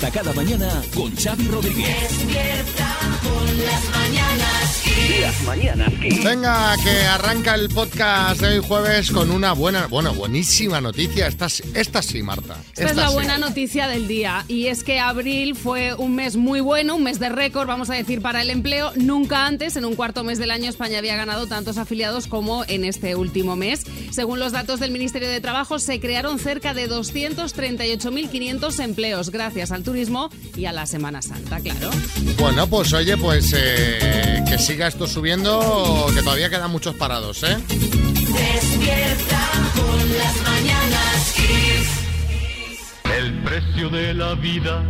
Despierta cada mañana con Xavi Rodríguez. Despierta con las mañanas Las mañanas. Venga, que arranca el podcast de hoy jueves con una buena, bueno, buenísima noticia. Esta, sí- esta sí, Marta. Esta es la sí. buena noticia del día y es que abril fue un mes muy bueno, un mes de récord, vamos a decir, para el empleo. Nunca antes, en un cuarto mes del año, España había ganado tantos afiliados como en este último mes. Según los datos del Ministerio de Trabajo, se crearon cerca de 238.500 empleos gracias al turismo y a la Semana Santa, claro. Bueno, pues oye, pues eh, que siga esto subiendo, que todavía quedan muchos parados, ¿eh? Despierta con las mañanas Kiss. El precio de la vida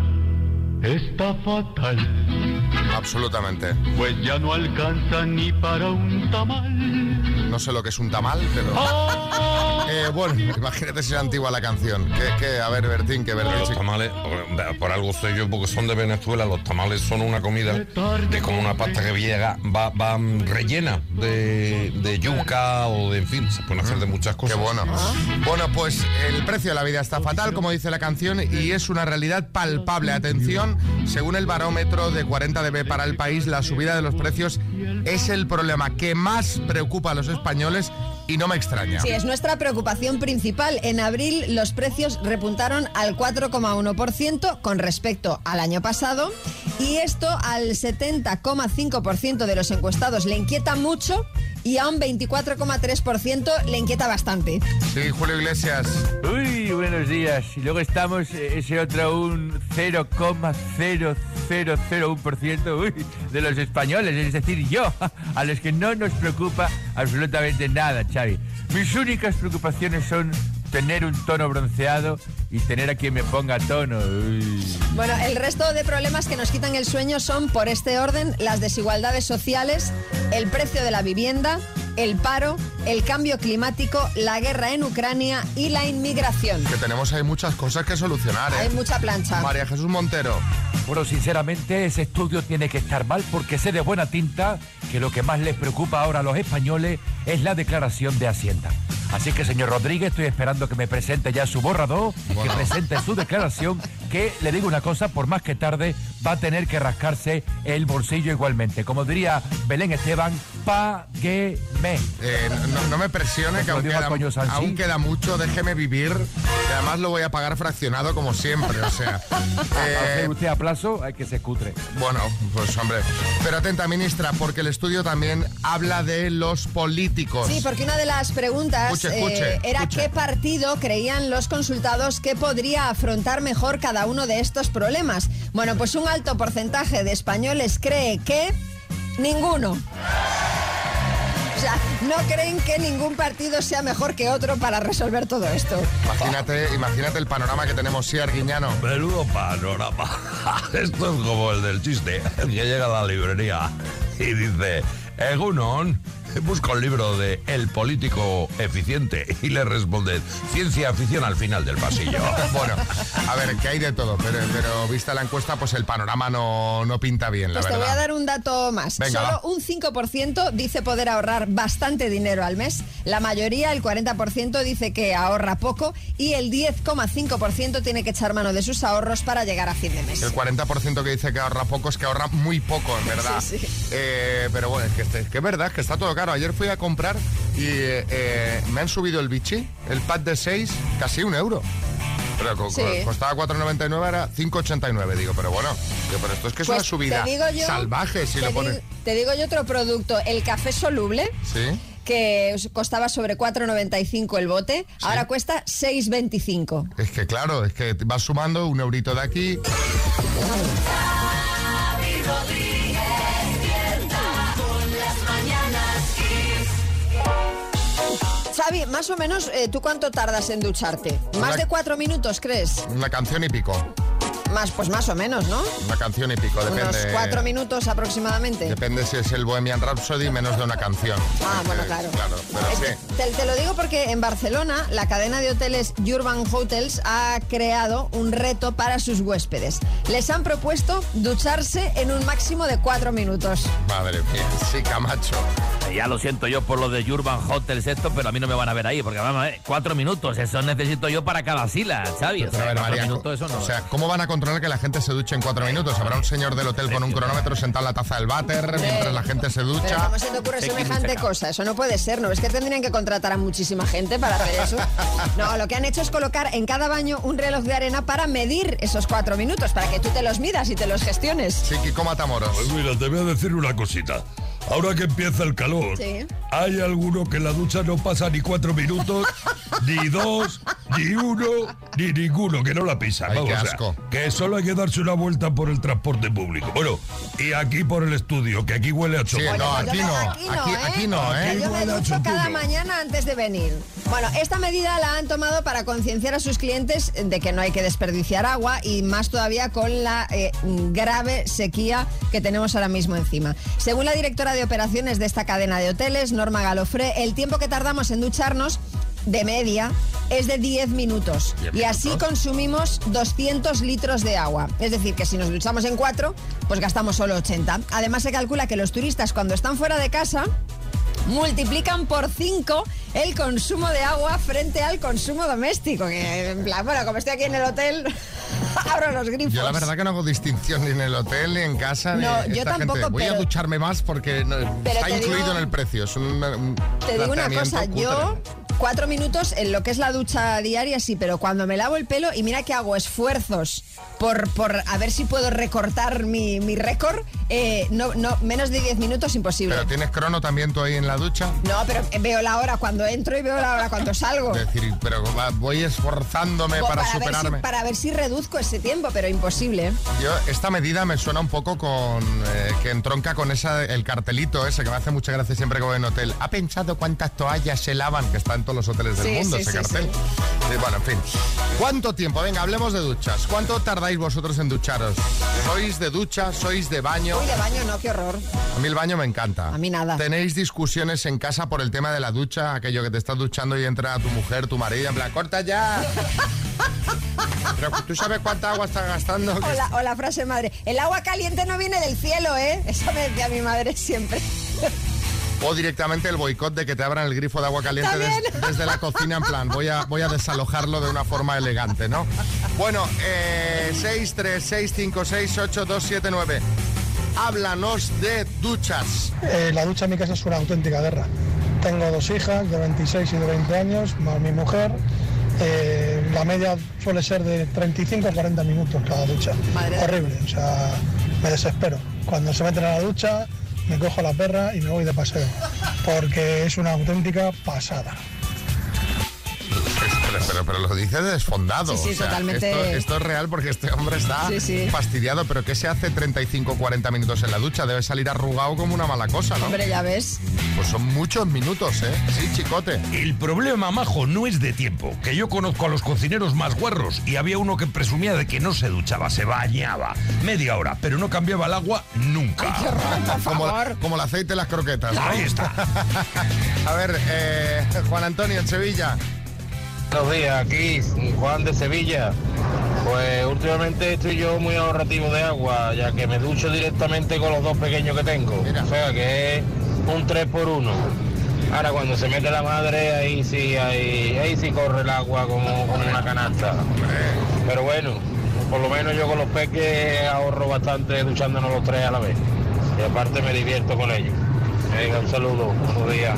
está fatal, Absolutamente. pues ya no alcanza ni para un tamal. No sé lo que es un tamal, pero... ¡Ah! Eh, bueno, imagínate si era antigua la canción. Que, que, a ver, Bertín, que Bertín... Los tamales, por, por algo sé yo, porque son de Venezuela, los tamales son una comida que es como una pasta que llega, va, va rellena de, de yuca o de, en fin, se pueden hacer de muchas Qué cosas. bueno. Bueno, pues el precio de la vida está fatal, como dice la canción, y es una realidad palpable. Atención, según el barómetro de 40 dB para el país, la subida de los precios es el problema que más preocupa a los españoles y no me extraña. Sí, es nuestra preocupación principal. En abril los precios repuntaron al 4,1% con respecto al año pasado y esto al 70,5% de los encuestados le inquieta mucho y a un 24,3% le inquieta bastante. Sí, Julio Iglesias. Uy, buenos días. Y luego estamos eh, ese otro un 0,0001% uy, de los españoles, es decir, yo, a los que no nos preocupa absolutamente nada, Xavi. Mis únicas preocupaciones son tener un tono bronceado y tener a quien me ponga tono. Uy. Bueno, el resto de problemas que nos quitan el sueño son, por este orden, las desigualdades sociales, el precio de la vivienda, el paro, el cambio climático, la guerra en Ucrania y la inmigración. Que tenemos ahí muchas cosas que solucionar, Hay ¿eh? mucha plancha. María Jesús Montero. Bueno, sinceramente, ese estudio tiene que estar mal porque sé de buena tinta que lo que más les preocupa ahora a los españoles es la declaración de Hacienda. Así que, señor Rodríguez, estoy esperando que me presente ya su borrador, Bueno. que presente su declaración, que le digo una cosa, por más que tarde, va a tener que rascarse el bolsillo igualmente. Como diría Belén Esteban, págueme. Eh, no, no me presione, que aún queda, aún queda mucho, déjeme vivir, además lo voy a pagar fraccionado como siempre, o sea. eh, usted a plazo, hay que se cutre. Bueno, pues hombre. Pero atenta, ministra, porque el estudio también habla de los políticos. Sí, porque una de las preguntas Escuche, escuche, eh, era escuche. qué partido creían los consultados que podría afrontar mejor cada uno de estos problemas. Bueno, pues un alto porcentaje de españoles cree que ninguno. O sea, no creen que ningún partido sea mejor que otro para resolver todo esto. Imagínate, imagínate el panorama que tenemos, sí, Arguiñano. Menudo panorama. Esto es como el del chiste, el que llega a la librería y dice, Egunon, busca un libro de El político eficiente y le responde, ciencia ficción al final del pasillo. Bueno, a ver, que hay de todo, pero, pero vista la encuesta, pues el panorama no, no pinta bien, la Pues te verdad. voy a dar un dato más. Venga, Solo va. un 5% dice poder ahorrar bastante dinero al mes. La mayoría, el 40%, dice que ahorra poco y el 10,5% tiene que echar mano de sus ahorros para llegar a fin de mes. El 40% que dice que ahorra poco es que ahorra muy poco, en verdad. Sí, sí. Eh, pero bueno, es que, este- es que es verdad, es que está todo caro. Ayer fui a comprar y eh, eh, me han subido el bichi, el pack de 6, casi un euro. Pero co- Sí. co- costaba 4,99, era 5,89. Digo, pero bueno, digo, pero esto es que es Pues una subida yo, salvaje si lo pones. te digo yo otro producto, el café soluble. Sí. que costaba sobre 4,95 el bote, ahora cuesta 6,25. Es que claro, es que vas sumando un eurito de aquí. Xavi, más o menos, eh, ¿tú cuánto tardas en ducharte? ¿Más de cuatro minutos, crees? Una canción y pico. Más, pues más o menos, ¿no? Una canción y pico, depende. Unos cuatro minutos aproximadamente. Depende si es el Bohemian Rhapsody menos de una canción. Ah, bueno, claro. Claro, pero sí. Te, te lo digo porque en Barcelona la cadena de hoteles Urban Hotels ha creado un reto para sus huéspedes. Les han propuesto ducharse en un máximo de cuatro minutos. Madre mía, sí, Camacho. Ya lo siento yo por lo de Urban Hotels esto, pero a mí no me van a ver ahí, porque vamos, eh, cuatro minutos, eso necesito yo para cada sila, Xavi. O Pero a sea, ver, María, minutos, eso no. o sea, ¿cómo van a controlar que la gente se duche en cuatro minutos? Habrá un señor del hotel con un cronómetro sentado en la taza del váter mientras la gente se Pero ducha. ¿cómo se te ocurre semejante cosa? Eso no puede ser, ¿no? Es que tendrían que contratar a muchísima gente para hacer eso. No, lo que han hecho es colocar en cada baño un reloj de arena para medir esos cuatro minutos, para que tú te los midas y te los gestiones. Sí, Kiko Matamoros. Pues mira, te voy a decir una cosita. Ahora que empieza el calor, Sí. hay alguno que en la ducha no pasa ni cuatro minutos, ni dos, ni uno, ni ninguno, que no la pisa. Ay, Vamos, qué o sea, asco. que solo hay que darse una vuelta por el transporte público. Bueno, y aquí por el estudio, que aquí huele a Sí, chocolate. no, aquí no. Aquí no, Aquí, ¿eh? aquí no, ¿eh? Que Yo me ducho cada mañana antes de venir. Bueno, esta medida la han tomado para concienciar a sus clientes de que no hay que desperdiciar agua y más todavía con la eh, grave sequía que tenemos ahora mismo encima. Según la directora de operaciones de esta cadena de hoteles, Norma Galofré, el tiempo que tardamos en ducharnos de media es de 10 minutos. ¿Diez Y así minutos? consumimos 200 litros de agua. Es decir, que si nos duchamos en 4, pues gastamos solo 80. Además se calcula que los turistas cuando están fuera de casa multiplican por 5 el consumo de agua frente al consumo doméstico. Que, en plan, bueno, como estoy aquí en el hotel, abro los grifos. Yo la verdad que no hago distinción ni en el hotel, ni en casa, ni No, yo esta tampoco, gente. Voy a ducharme más porque no- está incluido digo- en el precio. Es un, un Te digo una cosa, yo cuatro minutos en lo que es la ducha diaria sí, pero cuando me lavo el pelo y mira que hago esfuerzos por, por a ver si puedo recortar mi, mi récord, eh, no, no, menos de 10 minutos imposible. Pero tienes crono también tú ahí en la ducha. No, pero veo la hora cuando entro y veo la hora cuando salgo. Es decir, pero voy esforzándome para, ver si, superarme. para ver si reduzco ese tiempo, pero imposible. Yo, esta medida me suena un poco con eh, que entronca con esa el cartelito ese que me hace mucha gracia siempre que voy en hotel. ¿Ha pensado cuántas toallas se lavan? Que está en todos los hoteles del Sí, mundo sí, ese sí, cartel. bueno, en fin. ¿Cuánto tiempo? Venga, hablemos de duchas. ¿Cuánto tardáis vosotros en ducharos? ¿Sois de ducha? ¿Sois de baño? Uy, de baño no, qué horror. A mí el baño me encanta. A mí nada. ¿Tenéis discusiones en casa por el tema de la ducha? Aquello que te estás duchando y entra tu mujer, tu marido, en plan, corta ya. Pero tú sabes cuánta agua estás gastando. O la, o la frase madre, el agua caliente no viene del cielo, ¿eh? Eso me decía mi madre siempre. O directamente el boicot de que te abran el grifo de agua caliente des- desde la cocina, en plan, voy a, voy a desalojarlo de una forma elegante, ¿no? Bueno, eh, 636568279. Háblanos de duchas. Eh, la ducha en mi casa es una auténtica guerra. Tengo dos hijas de 26 y de 20 años, más mi mujer. Eh, la media suele ser de 35 a 40 minutos cada ducha. Madre Horrible, o sea, me desespero. Cuando se meten a la ducha, me cojo la perra y me voy de paseo, porque es una auténtica pasada. Pero, pero, lo dice desfondado. Sí, sí, o sea, totalmente. Esto, esto es real porque este hombre está Sí, sí. fastidiado. Pero ¿qué se hace 35 40 minutos en la ducha? Debe salir arrugado como una mala cosa, ¿no? Hombre, ya ves. Pues son muchos minutos, ¿eh? Sí, chicote. El problema, majo, no es de tiempo. Que yo conozco a los cocineros más guarros y había uno que presumía de que no se duchaba, se bañaba media hora, pero no cambiaba el agua nunca. Como, como el aceite de las croquetas, ¿no? Ahí está. A ver, eh, Juan Antonio, en Sevilla. Buenos días, aquí Juan de Sevilla. Pues últimamente estoy yo muy ahorrativo de agua, ya que me ducho directamente con los dos pequeños que tengo. Mira. O sea que es un 3 por 1 Ahora cuando se mete la madre, ahí sí, ahí, ahí sí corre el agua como, como una canasta. Pero bueno, por lo menos yo con los peques ahorro bastante duchándonos los tres a la vez. Y aparte me divierto con ellos. Venga, un saludo, buenos días.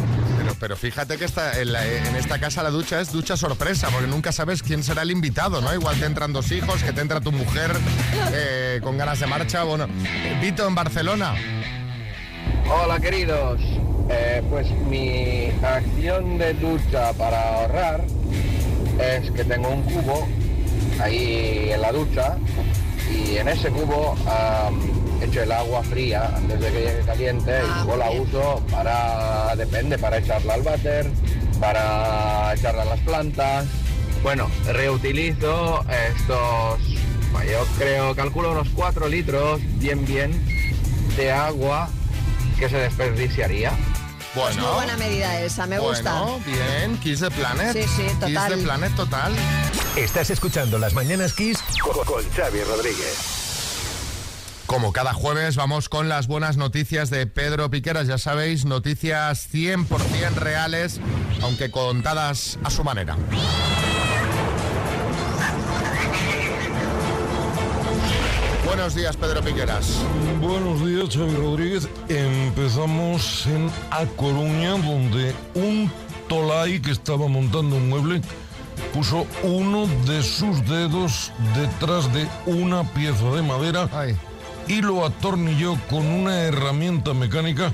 Pero, fíjate que esta, en, esta casa la ducha es ducha sorpresa, porque nunca sabes quién será el invitado, ¿no? Igual te entran dos hijos, que te entra tu mujer eh, con ganas de marcha. Bueno, Vito en Barcelona. Hola queridos, Eh, pues mi acción de ducha para ahorrar es que tengo un cubo ahí en la ducha y en ese cubo echo el agua fría antes de que llegue caliente y Ah, luego la bien. uso para, depende, para echarla al váter, para echarla a las plantas. Bueno, reutilizo estos, bueno, yo creo, calculo unos 4 litros bien bien de agua que se desperdiciaría. Pues Bueno, muy buena medida esa, me gusta. bueno, bien, Kiss the Planet. Sí, sí, total. Kiss the Planet total. Estás escuchando Las Mañanas Kiss con, con Xavi Rodríguez. Como cada jueves vamos con las buenas noticias de Pedro Piqueras, ya sabéis, noticias 100% reales, aunque contadas a su manera. Buenos días, Pedro Piqueras. Buenos días, Xavi Rodríguez. Empezamos en A Coruña, donde un tolai que estaba montando un mueble puso uno de sus dedos detrás de una pieza de madera y lo atornilló con una herramienta mecánica,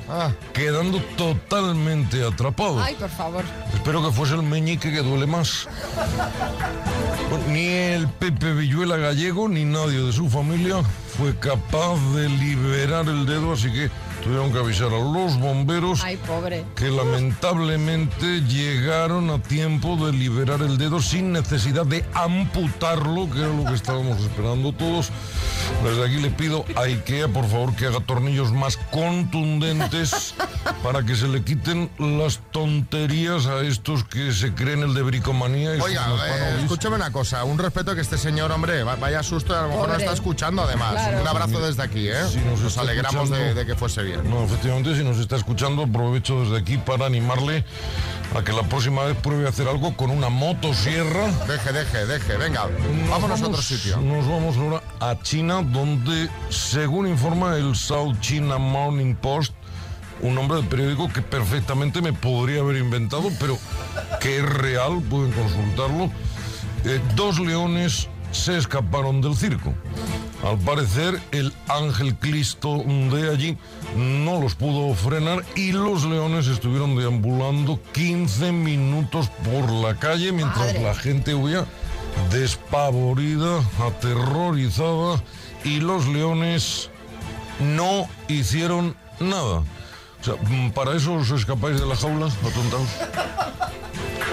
quedando totalmente atrapado. Ay, por favor. Espero que fuese el meñique que duele más. Ni el Pepe Villuela gallego ni nadie de su familia fue capaz de liberar el dedo, así que tuvieron que avisar a los bomberos Ay, pobre. que lamentablemente llegaron a tiempo de liberar el dedo sin necesidad de amputarlo, que era lo que estábamos esperando todos. Desde aquí le pido a IKEA, por favor, que haga tornillos más contundentes para que se le quiten las tonterías a estos que se creen el de bricomanía. y Oiga, eh, escúchame una cosa, un respeto que este señor, hombre, va- vaya susto, a lo mejor no está escuchando además. Claro. Un abrazo desde aquí, ¿eh? Si nos alegramos de que fuese bien. No, efectivamente, si nos está escuchando, aprovecho desde aquí para animarle a que la próxima vez pruebe a hacer algo con una motosierra. Deje, deje, deje, venga, vámonos a otro sitio. Nos vamos ahora a China, donde, según informa el South China Morning Post, un nombre de periódico que perfectamente me podría haber inventado, pero que es real, pueden consultarlo. eh, dos leones se escaparon del circo. Al parecer, el ángel Cristo de allí no los pudo frenar y los leones estuvieron deambulando 15 minutos por la calle mientras Madre. la gente huía despavorida, aterrorizada y los leones no hicieron nada. O sea, mm, para eso os escapáis de la jaula, atontados.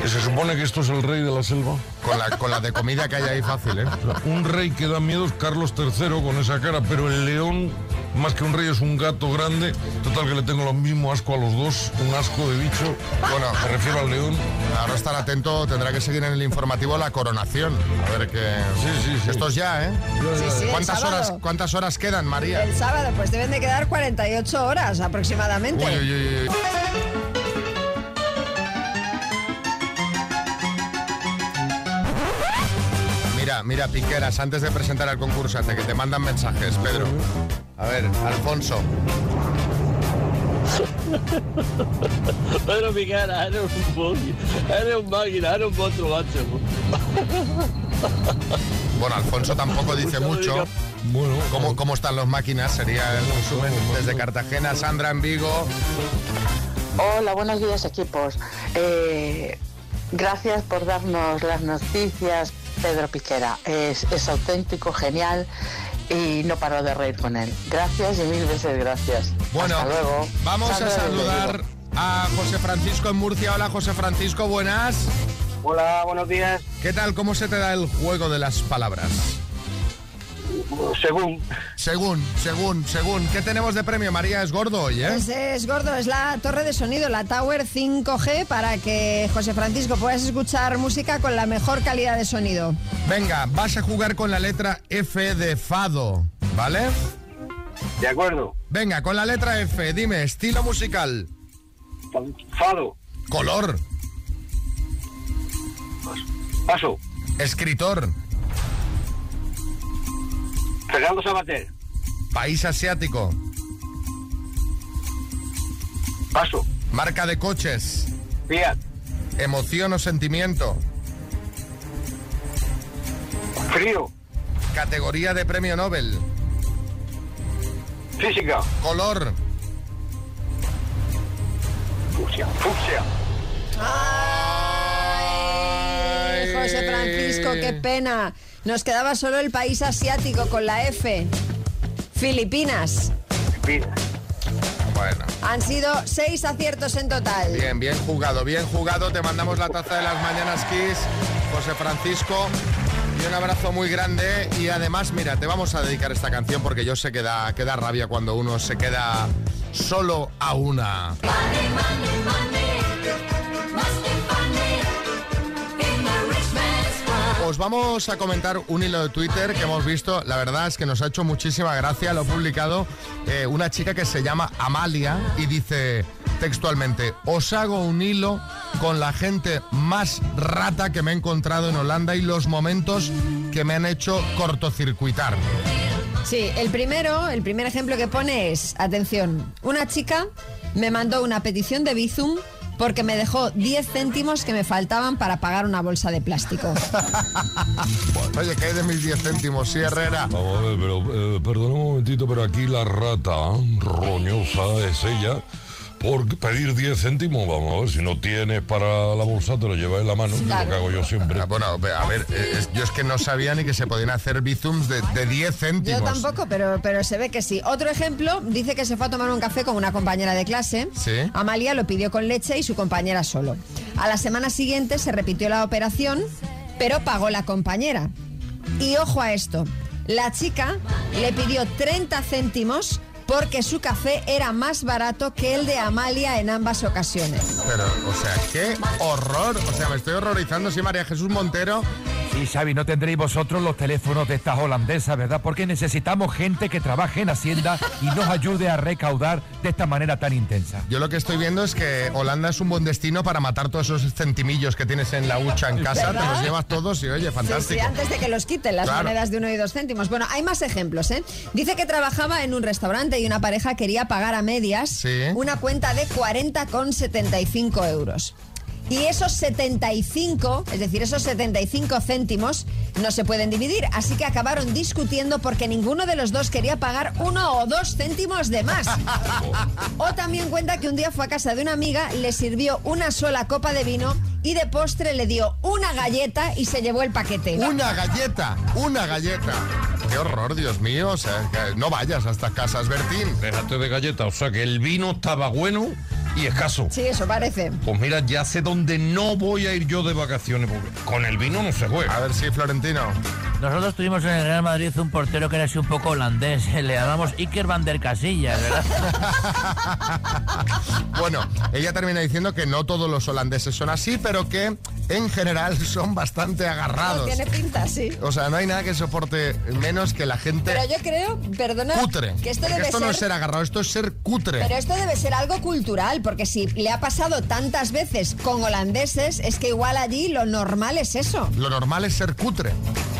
Que se supone que esto es el rey de la selva. Con la, con la de comida que hay ahí fácil, ¿eh? O sea, un rey que da miedo es Carlos III con esa cara, pero el león, más que un rey, es un gato grande. Total que le tengo lo mismo asco a los dos, un asco de bicho. Bueno, me refiero al león. Ahora estar atento, tendrá que seguir en el informativo la coronación. A ver qué. Sí, sí, sí. Esto es ya, ¿eh? Sí, sí, el ¿Cuántas horas, ¿Cuántas horas quedan, María? El sábado, pues deben de quedar 48 horas aproximadamente. Uy, uy, uy, uy. Mira, mira, Piqueras, antes de presentar al concursante, que te mandan mensajes, Pedro. A ver, Alfonso. Pedro Piquera, eres un eres un máquina, eres un monstruo, macho. Bueno, Alfonso tampoco dice mucho. Bueno, ¿Cómo, cómo están las máquinas? Sería el resumen desde Cartagena, Sandra en Vigo. Hola, buenos días equipos. Eh, gracias por darnos las noticias, Pedro Piquera. Es, es auténtico, genial y no paro de reír con él. Gracias y mil veces gracias. Bueno, Hasta luego. vamos a Sandra saludar a José Francisco en Murcia. Hola, José Francisco, buenas. Hola, buenos días. ¿Qué tal? ¿Cómo se te da el juego de las palabras? Según. Según, según, según. ¿Qué tenemos de premio, María? Es gordo hoy, ¿eh? Es, es gordo, es la torre de sonido, la Tower 5G, para que José Francisco puedas escuchar música con la mejor calidad de sonido. Venga, vas a jugar con la letra F de Fado, ¿vale? De acuerdo. Venga, con la letra F, dime, estilo musical. Fado. Color. Paso. Escritor. Fernando Sabater. País asiático. Paso. Marca de coches. Fiat. Emoción o sentimiento. Frío. Categoría de premio Nobel. Física. Color. Fucsia. Fucsia. Francisco, qué pena. Nos quedaba solo el país asiático con la F. Filipinas. Bueno. Han sido seis aciertos en total. Bien, bien jugado, bien jugado. Te mandamos la taza de las mañanas Kiss, José Francisco. Y un abrazo muy grande. Y además, mira, te vamos a dedicar esta canción porque yo sé que da, que da rabia cuando uno se queda solo a una. Os vamos a comentar un hilo de Twitter que hemos visto. La verdad es que nos ha hecho muchísima gracia. Lo ha publicado eh, una chica que se llama Amalia y dice textualmente, os hago un hilo con la gente más rata que me he encontrado en Holanda y los momentos que me han hecho cortocircuitar. Sí, el primero, el primer ejemplo que pone es, atención, una chica me mandó una petición de Bizum porque me dejó 10 céntimos que me faltaban para pagar una bolsa de plástico. Oye, ¿qué hay de mis 10 céntimos? Sí, Herrera. Vamos a ver, pero eh, perdona un momentito, pero aquí la rata roñosa es ella. Por pedir 10 céntimos, vamos a ver, si no tienes para la bolsa, te lo llevas en la mano, que es lo que hago yo siempre. Ah, Bueno, a ver, eh, es- yo es que no sabía ni que se podían hacer bizums de, de 10 céntimos. Yo tampoco, pero, pero se ve que sí. Otro ejemplo, dice que se fue a tomar un café con una compañera de clase. Sí. Amalia lo pidió con leche y su compañera solo. A la semana siguiente se repitió la operación, pero pagó la compañera. Y ojo a esto, la chica le pidió 30 céntimos porque su café era más barato que el de Amalia en ambas ocasiones. Pero, o sea, qué horror. O sea, me estoy horrorizando, sí, María Jesús Montero. Y Xavi, no tendréis vosotros los teléfonos de estas holandesas, ¿verdad? Porque necesitamos gente que trabaje en Hacienda y nos ayude a recaudar de esta manera tan intensa. Yo lo que estoy viendo es que Holanda es un buen destino para matar todos esos centimillos que tienes en la hucha en casa, te los llevas todos y oye, Sí, fantástico. sí, antes de que los quiten las Claro. monedas de uno y dos céntimos. Bueno, hay más ejemplos, ¿eh? Dice que trabajaba en un restaurante y una pareja quería pagar a medias Sí. una cuenta de 40,75 euros. Y esos 75, es decir, esos 75 céntimos no se pueden dividir, así que acabaron discutiendo porque ninguno de los dos quería pagar uno o dos céntimos de más. O también cuenta que un día fue a casa de una amiga, le sirvió una sola copa de vino y de postre le dio una galleta y se llevó el paquete. Una galleta, una galleta. Qué horror, Dios mío. O sea, que no vayas a estas casas, Bertín. Déjate de galleta, o sea que el vino estaba bueno y escaso. Sí, eso parece. Pues mira, ya sé dónde no voy a ir yo de vacaciones, porque con el vino no se juega. A ver si, Florentino. Nosotros tuvimos en el Real Madrid un portero que era así un poco holandés. Le llamamos Iker van der Casillas, ¿verdad? Bueno, ella termina diciendo que no todos los holandeses son así, pero que en general son bastante No, agarrados. tiene pinta, sí. O sea, no hay nada que soporte menos que la gente Pero yo creo, perdona, cutre. que esto debe esto no es ser agarrado, esto es ser cutre. Pero esto debe ser algo cultural, porque si le ha pasado tantas veces con holandeses, es que igual allí lo normal es eso. Lo normal es ser cutre.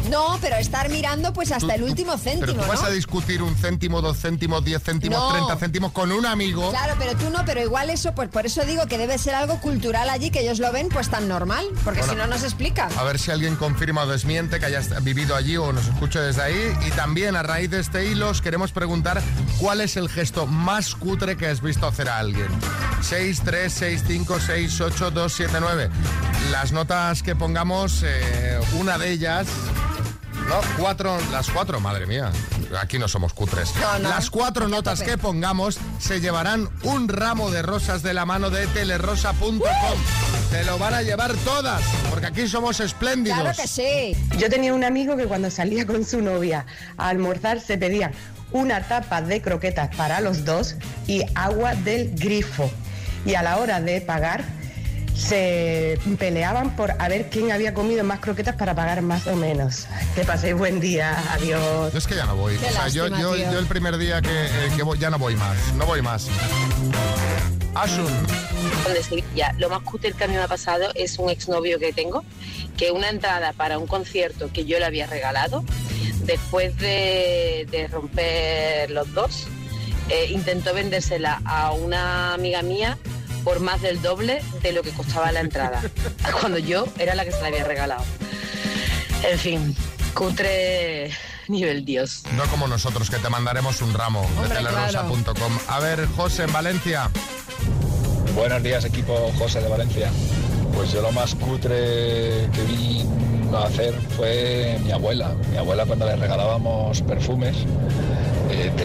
No, pero estar mirando pues hasta el último Pero céntimo, tú vas ¿no? a discutir un céntimo, dos céntimos, diez céntimos, No. treinta céntimos con un amigo. Claro, pero tú no, pero igual eso, pues por eso digo que debe ser algo cultural allí, que ellos lo ven pues tan normal, porque Bueno. si no, no se explica. A ver si alguien confirma o desmiente que haya est- vivido allí o nos escuche desde ahí. Y también a raíz de este hilo os queremos preguntar cuál es el gesto más cutre que has visto hacer a alguien. 6, 3, 6, 5, 6, 8, 2, 7, 9. Las notas que pongamos, eh, una de ellas... No, cuatro, las cuatro, madre mía. Aquí no somos cutres. No, no. Las cuatro notas que pongamos se llevarán un ramo de rosas de la mano de telerosa.com. Se lo van a llevar todas, porque aquí somos espléndidos. Claro que sí. Yo tenía un amigo que cuando salía con su novia a almorzar se pedían una tapa de croquetas para los dos y agua del grifo. Y a la hora de pagar se peleaban por a ver quién había comido más croquetas para pagar más o menos. Que paséis buen día, adiós. Yo es que ya no voy. Qué O sea, yo, lástima, yo, yo el primer día que, eh, que voy, ya no voy más. No voy más. Asun. de Sevilla. Lo más cutre que a mí me ha pasado es un exnovio que tengo, que una entrada para un concierto que yo le había regalado, después de, de romper los dos, eh, intentó vendérsela a una amiga mía por más del doble de lo que costaba la entrada, cuando yo era la que se la había regalado. En fin, cutre nivel Dios. No como nosotros, que te mandaremos un ramo Hombre, de telerosa.com. A ver, José, en Valencia. Buenos días, equipo José de Valencia. Pues yo lo más cutre que vi hacer fue mi abuela. Mi abuela cuando le regalábamos perfumes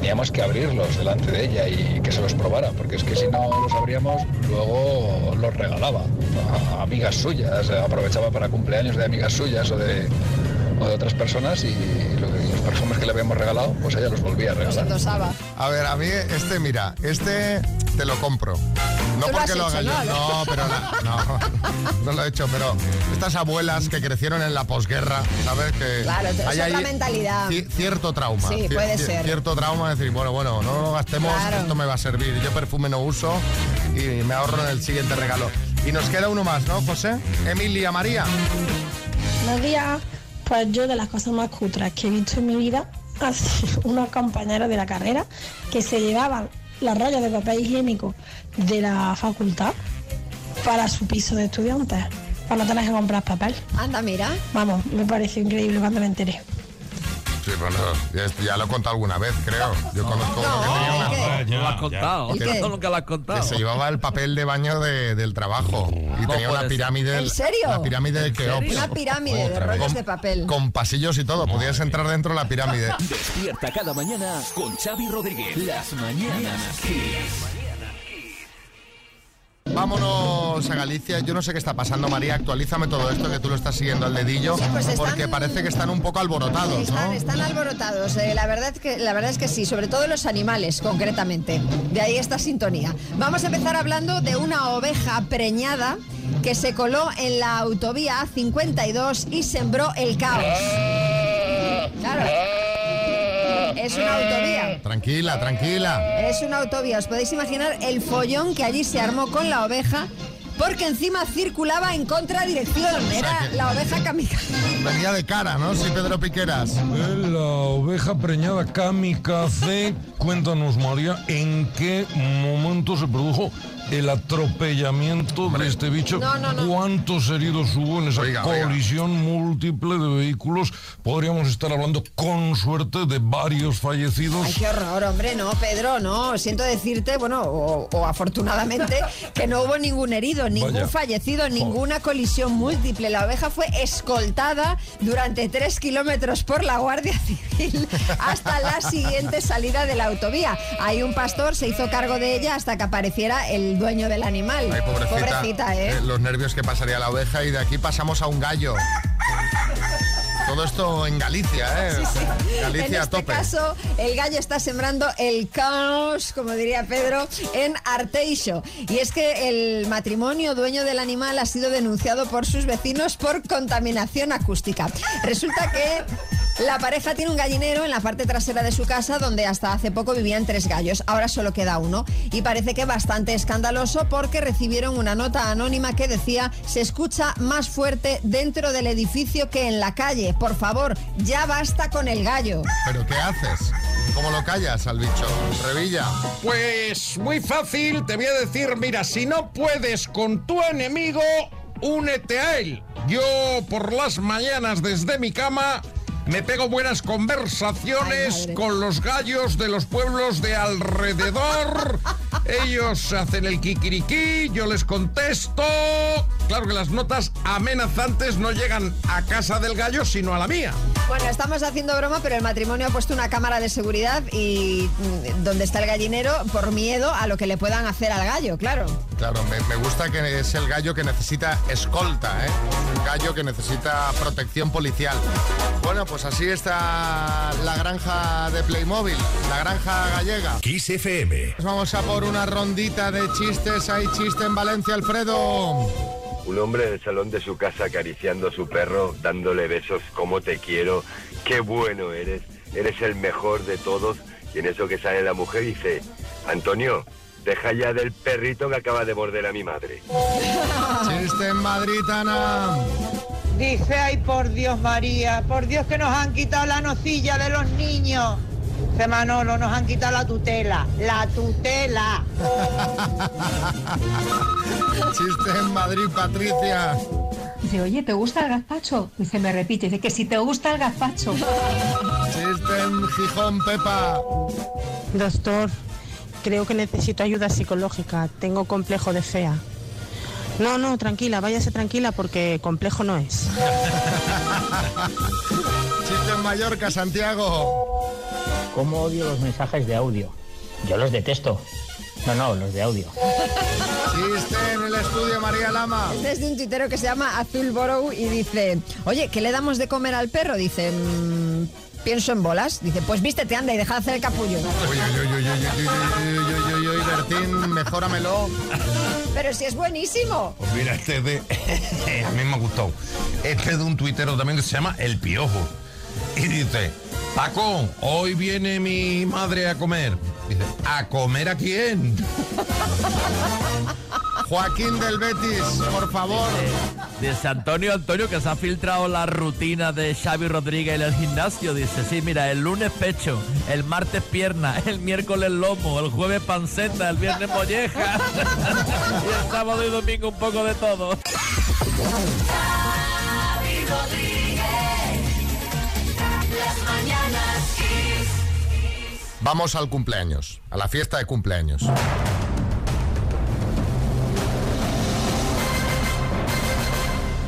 teníamos que abrirlos delante de ella y que se los probara, porque es que si no los abríamos luego los regalaba a amigas suyas, aprovechaba para cumpleaños de amigas suyas o de, o de otras personas y lo- los perfumes que le habíamos regalado pues ella los volvía a regalar. A ver, a mí este, mira, este te lo compro. No Tú lo porque has lo haga yo. ¿no? Pero la- no, no lo he hecho, pero estas abuelas que crecieron en la posguerra, ¿sabes? Que Claro, hay ahí mentalidad. ci- cierto trauma. Sí, puede cier- ser. Cierto trauma, decir, bueno, bueno, no lo gastemos, Claro. esto me va a servir. Yo perfume no uso y me ahorro en el siguiente regalo. Y nos queda uno más, ¿no, José? Emilia María. Buenos días. Pues yo de las cosas más cutras que he visto en mi vida ha sido unos compañeros de la carrera que se llevaban las rayas de papel higiénico de la facultad para su piso de estudiantes, para no tener que comprar papel. Anda, mira. Vamos, me pareció increíble cuando me enteré. Sí, bueno, ya, ya lo he contado alguna vez, creo. Yo conozco uno que tenía una... No lo has contado. ¿El Que qué? no, nunca lo has contado. Que se llevaba el papel de baño de- del trabajo y tenía una pirámide. ¿En serio? La pirámide de Keops. Una pirámide de rollos de papel. Con pasillos y todo, podías entrar dentro de la pirámide. Despierta cada mañana con Xavi Rodríguez. Las mañanas Kiss. Vámonos a Galicia. Yo no sé qué está pasando, María. Actualízame todo esto que tú lo estás siguiendo al dedillo. Sí, pues están- Porque parece que están un poco alborotados, Están, ¿no? están alborotados. eh, la, verdad que, la verdad es que sí, sobre todo los animales, concretamente. De ahí esta sintonía. Vamos a empezar hablando de una oveja preñada que se coló en la autovía A52 y sembró el caos. Claro. Es una autovía. Tranquila, tranquila. Es una autovía. Os podéis imaginar el follón que allí se armó con la oveja. Porque encima circulaba en contradirección. Era la oveja kamikaze. Venía de cara, ¿no? Sí, Pedro Piqueras. Eh, La oveja preñada kamikaze, cuéntanos María, ¿en qué momento se produjo el atropellamiento de este bicho? No, no, no. ¿Cuántos heridos hubo en esa Oiga, oiga. colisión múltiple de vehículos? Podríamos estar hablando con suerte de varios fallecidos. Ay, qué horror, hombre, no, Pedro, no. Siento decirte, bueno, o, o afortunadamente, que no hubo ningún herido, ningún Vaya. fallecido, ninguna colisión múltiple. La oveja fue escoltada durante tres kilómetros por la Guardia Civil hasta la siguiente salida de la autovía. Ahí un pastor se hizo cargo de ella hasta que apareciera el dueño del animal. Ay, pobrecita. Pobrecita, ¿eh? Eh, Los nervios que pasaría la oveja y de aquí pasamos a un gallo. Todo esto en Galicia, ¿eh? Galicia en este tope. caso, el gallo está sembrando el caos, como diría Pedro, en Arteixo. Y es que el matrimonio dueño del animal ha sido denunciado por sus vecinos por contaminación acústica. Resulta que la pareja tiene un gallinero en la parte trasera de su casa donde hasta hace poco vivían tres gallos. Ahora solo queda uno. Y parece que bastante escandaloso porque recibieron una nota anónima que decía se escucha más fuerte dentro del edificio que en la calle. Por favor, ya basta con el gallo. ¿Pero qué haces? ¿Cómo lo callas al bicho? Revilla. Pues muy fácil, te voy a decir, mira, si no puedes con tu enemigo, únete a él. Yo por las mañanas desde mi cama me pego buenas conversaciones con los gallos de los pueblos de alrededor. Ellos hacen el kikiriki, yo les contesto. Claro que las notas amenazantes no llegan a casa del gallo, sino a la mía. Bueno, estamos haciendo broma, pero el matrimonio ha puesto una cámara de seguridad y mm, donde está el gallinero por miedo a lo que le puedan hacer al gallo, claro. Claro, me, me gusta que es el gallo que necesita escolta, ¿eh? Un gallo que necesita protección policial. Bueno, pues así está la granja de Playmobil, la granja gallega. Kiss FM. Vamos a por una rondita de chistes. Hay chiste en Valencia, Alfredo. Un hombre en el salón de su casa acariciando a su perro, dándole besos, como te quiero, qué bueno eres, eres el mejor de todos. Y en eso que sale la mujer dice, Antonio, deja ya del perrito que acaba de morder a mi madre. Chiste en Madrid, Ana. Dice, ay por Dios María, por Dios que nos han quitado la nocilla de los niños. Dice Manolo, nos han quitado la tutela, la tutela. Chiste en Madrid, Patricia. Dice, oye, ¿te gusta el gazpacho? Dice, me repite, dice que si te gusta el gazpacho. Chiste en Gijón, Pepa. Doctor, creo que necesito ayuda psicológica. Tengo complejo de fea. No, no, tranquila, váyase tranquila porque complejo no es. Chiste en Mallorca, Santiago. ¿Cómo odio los mensajes de audio? Yo los detesto. No, no, los de audio. Chiste en el estudio, María Lama. Este es de un tuitero que se llama Azul Borough y dice, oye, ¿qué le damos de comer al perro? Dice, "Mm, pienso en bolas. Dice, pues vístete, anda y deja de hacer el capullo. Bertín, mejóramelo. Pero si es buenísimo. Pues mira, este de... a mí me ha gustado. Este es de un tuitero también que se llama El Piojo. Y dice: Paco, hoy viene mi madre a comer. Dice: ¿A comer a quién? Joaquín del Betis, por favor. Dice Antonio Antonio que se ha filtrado la rutina de Xavi Rodríguez en el gimnasio. Dice, sí, mira, el lunes pecho, el martes pierna, el miércoles lomo, el jueves panceta, el viernes molleja y el sábado y domingo un poco de todo. Xavi Rodríguez. Vamos al cumpleaños, a la fiesta de cumpleaños.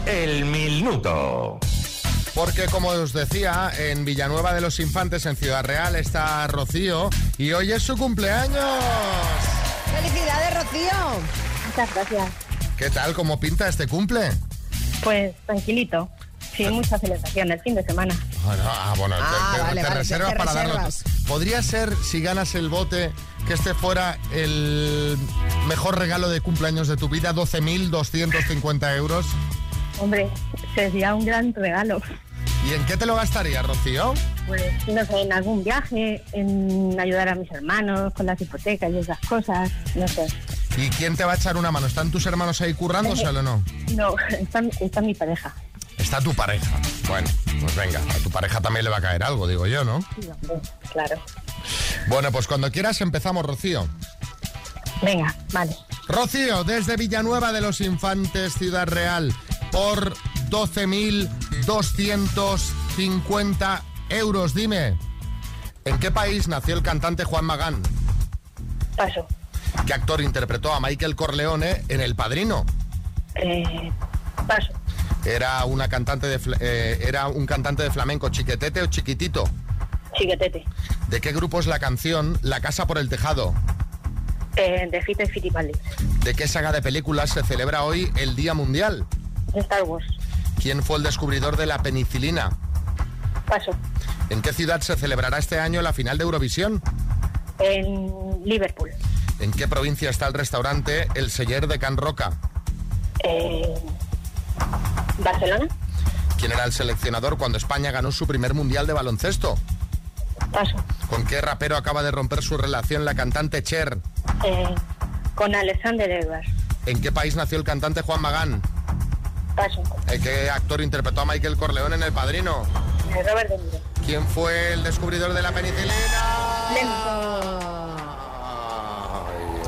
El minuto. Porque como os decía, en Villanueva de los Infantes, en Ciudad Real, está Rocío y hoy es su cumpleaños. ¡Felicidades, Rocío! Muchas gracias. ¿Qué tal? ¿Cómo pinta este cumple? Pues tranquilito, sin mucha celebración el fin de semana. Ah, bueno, te- Ah, te, vale, te vale, reservas te para darlo. ¿Podría ser, si ganas el bote, que este fuera el mejor regalo de cumpleaños de tu vida? 12.250 euros. Hombre, sería un gran regalo. ¿Y en qué te lo gastarías, Rocío? Pues, no sé, en algún viaje, en ayudar a mis hermanos con las hipotecas y esas cosas, no sé. ¿Y quién te va a echar una mano? ¿Están tus hermanos ahí currándose o no? No, está, está mi pareja. Está tu pareja. Bueno, pues venga, a tu pareja también le va a caer algo, digo yo, ¿no? Claro. Bueno, pues cuando quieras empezamos, Rocío. Venga, vale. Rocío, desde Villanueva de los Infantes, Ciudad Real, por 12.250 euros. Dime, ¿en qué país nació el cantante Juan Magán? Paso. ¿Qué actor interpretó a Michael Corleone en El Padrino? Eh, paso. ¿Era, una cantante de, eh, ¿Era un cantante de flamenco chiquetete o chiquitito? Chiquetete. ¿De qué grupo es la canción La Casa por el Tejado? Eh, de Fita y Fitipaldis. ¿De qué saga de películas se celebra hoy el Día Mundial? Star Wars. ¿Quién fue el descubridor de la penicilina? Paso. ¿En qué ciudad se celebrará este año la final de Eurovisión? En Liverpool. ¿En qué provincia está el restaurante El Seller de Can Roca? Eh, Barcelona. ¿Quién era el seleccionador cuando España ganó su primer mundial de baloncesto? Paso. ¿Con qué rapero acaba de romper su relación la cantante Cher? Eh, con Alexander Edwards. ¿En qué país nació el cantante Juan Magán? Paso. ¿En ¿Qué actor interpretó a Michael Corleone en El Padrino? Eh, Robert De Niro. ¿Quién fue el descubridor de la penicilina?